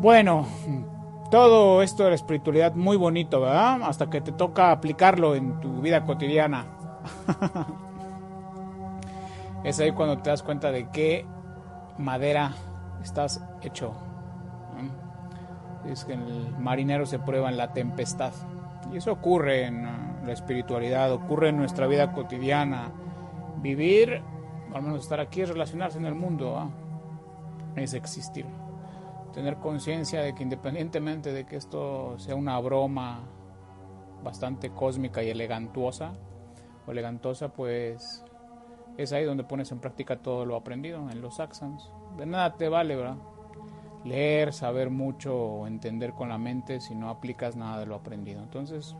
Bueno, todo esto de la espiritualidad muy bonito, ¿verdad? Hasta que te toca aplicarlo en tu vida cotidiana. es ahí cuando te das cuenta de qué madera estás hecho. Es que el marinero se prueba en la tempestad. Y eso ocurre en uh, la espiritualidad, ocurre en nuestra vida cotidiana. Vivir, al menos estar aquí, es relacionarse en el mundo, es existir. Tener conciencia de que independientemente de que esto sea una broma bastante cósmica y elegantuosa, o elegantosa, pues es ahí donde pones en práctica todo lo aprendido en los Saxons. De nada te vale, ¿verdad? Leer, saber mucho o entender con la mente si no aplicas nada de lo aprendido. Entonces,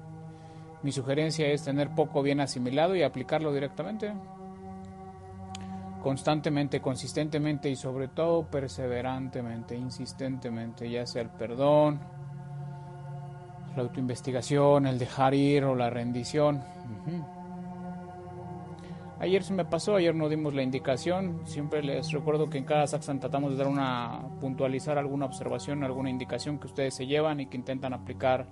mi sugerencia es tener poco bien asimilado y aplicarlo directamente. Constantemente, consistentemente y sobre todo perseverantemente, insistentemente, ya sea el perdón, la autoinvestigación, el dejar ir o la rendición. Ayer se me pasó, ayer no dimos la indicación. Siempre les recuerdo que en cada Saxon tratamos de dar una puntualizar alguna observación, alguna indicación que ustedes se llevan y que intentan aplicar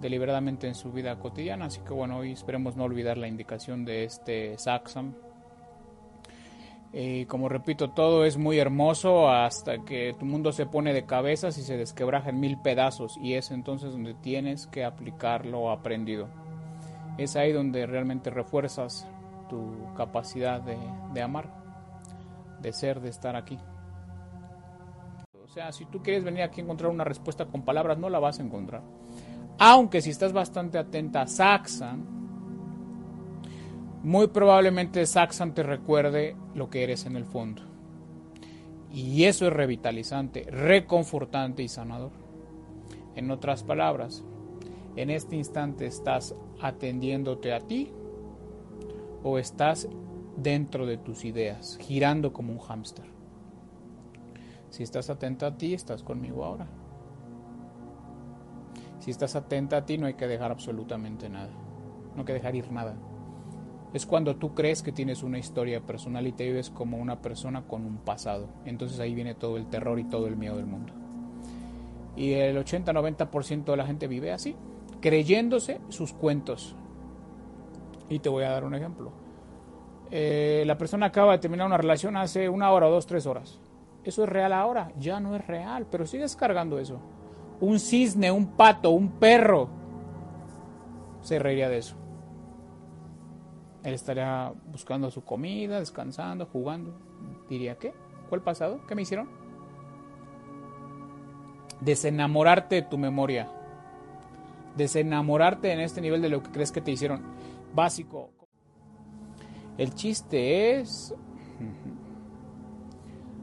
deliberadamente en su vida cotidiana. Así que bueno, hoy esperemos no olvidar la indicación de este Saxon. Y como repito, todo es muy hermoso hasta que tu mundo se pone de cabezas y se desquebraja en mil pedazos. Y es entonces donde tienes que aplicar lo aprendido. Es ahí donde realmente refuerzas tu capacidad de, amar, de ser, de estar aquí. O sea, si tú quieres venir aquí a encontrar una respuesta con palabras, no la vas a encontrar. Aunque si estás bastante atenta a Saxon, muy probablemente Saxon te recuerde lo que eres en el fondo. Y eso es revitalizante, reconfortante y sanador. En otras palabras, en este instante estás atendiéndote a ti o estás dentro de tus ideas, girando como un hámster. Si estás atento a ti, estás conmigo ahora. Si estás atenta a ti, no hay que dejar absolutamente nada. No hay que dejar ir nada. Es cuando tú crees que tienes una historia personal y te vives como una persona con un pasado. Entonces ahí viene todo el terror y todo el miedo del mundo. Y el 80-90% de la gente vive así, creyéndose sus cuentos, y te voy a dar un ejemplo. Eh, la persona acaba de terminar una relación hace una hora, dos, tres horas. Eso es real ahora, ya no es real, pero sigues cargando eso. Un cisne, un pato, un perro se reiría de eso. Él estaría buscando su comida, descansando, jugando. Diría, ¿qué? ¿Cuál pasado? ¿Qué me hicieron? Desenamorarte de tu memoria. Desenamorarte en este nivel de lo que crees que te hicieron básico. El chiste es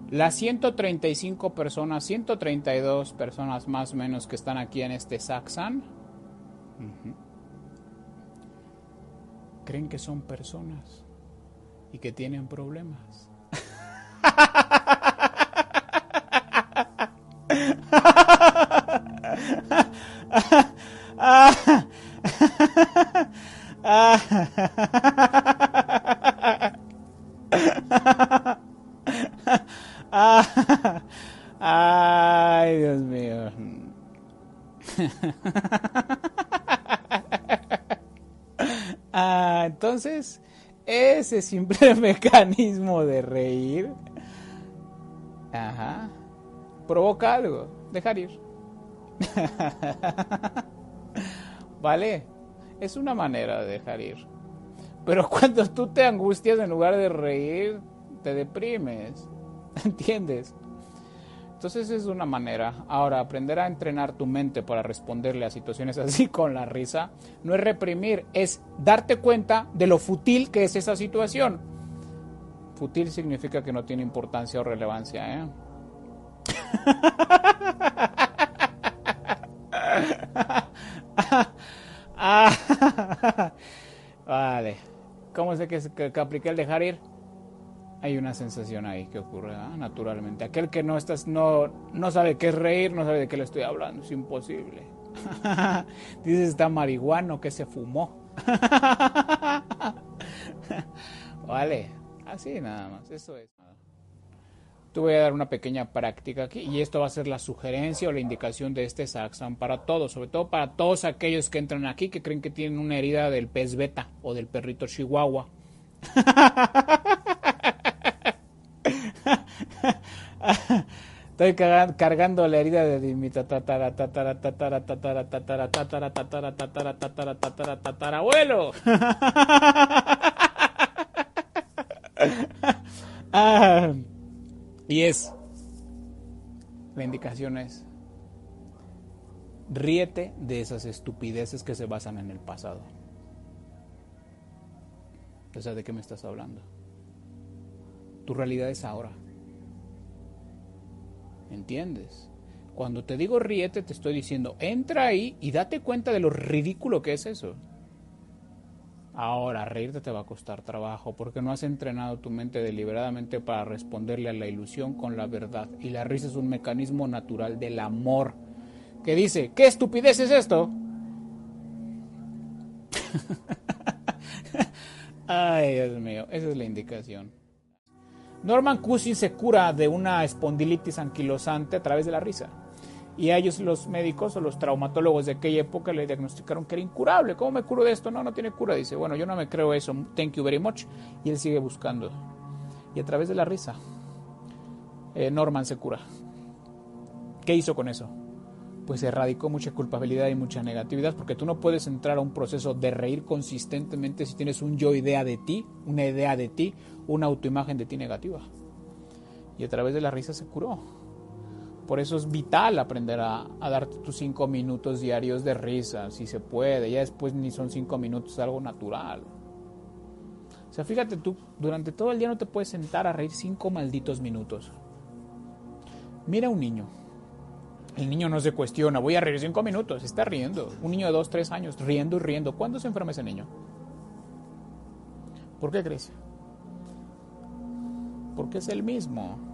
las 135 personas, 132 personas más o menos que están aquí en este Saxan, creen que son personas y que tienen problemas. entonces, ese simple mecanismo de reír, ajá, provoca algo, dejar ir. ¿Vale? es una manera de dejar ir. Pero cuando tú te angustias en lugar de reír, te deprimes. ¿Entiendes? Entonces es una manera. Ahora, aprender a entrenar tu mente para responderle a situaciones así con la risa, no es reprimir, es darte cuenta de lo fútil que es esa situación. Fútil significa que no tiene importancia o relevancia, ¿eh? Ah, vale. ¿Cómo sé que, que, que, apliqué el dejar ir? Hay una sensación ahí que ocurre naturalmente. Aquel que no, estás, no, no sabe qué es reír, no sabe de qué le estoy hablando. Es imposible. Dices, está marihuano que se fumó. vale. Así nada más. Eso es. te voy a dar una pequeña práctica aquí y esto va a ser la sugerencia o la indicación de este saxon para todos, sobre todo para todos aquellos que entran aquí que creen que tienen una herida del pez beta o del perrito chihuahua. Estoy cargando la herida de mi tatara tatara tatara tatara tatara tatara tatara tatara tatara tatara tatara abuelo. y es la indicación es ríete de esas estupideces que se basan en el pasado. O sea, ¿de qué me estás hablando? Tu realidad es ahora. ¿Entiendes? Cuando te digo ríete, te estoy diciendo, entra ahí y date cuenta de lo ridículo que es eso. Ahora, reírte te va a costar trabajo porque no has entrenado tu mente deliberadamente para responderle a la ilusión con la verdad. Y la risa es un mecanismo natural del amor que dice, ¿qué estupidez es esto? Ay, Dios mío, esa es la indicación. Norman Cushing se cura de una espondilitis anquilosante a través de la risa. Y a ellos los médicos o los traumatólogos de aquella época le diagnosticaron que era incurable. ¿Cómo me curo de esto? No, no tiene cura. Dice, bueno, yo no me creo eso. Thank you very much. Y él sigue buscando. Y a través de la risa, eh, Norman se cura. ¿Qué hizo con eso? Pues erradicó mucha culpabilidad y mucha negatividad, porque tú no puedes entrar a un proceso de reír consistentemente si tienes un yo idea de ti, una idea de ti, una autoimagen de ti negativa. Y a través de la risa se curó. Por eso es vital aprender a, darte tus cinco minutos diarios de risa, si se puede. Ya después ni son cinco minutos, es algo natural. O sea, fíjate tú, durante todo el día no te puedes sentar a reír cinco malditos minutos. Mira a un niño, el niño no se cuestiona, voy a reír cinco minutos, está riendo. Un niño de dos, tres años, riendo y riendo. ¿Cuándo se enferma ese niño? ¿Por qué crees? Porque es el mismo.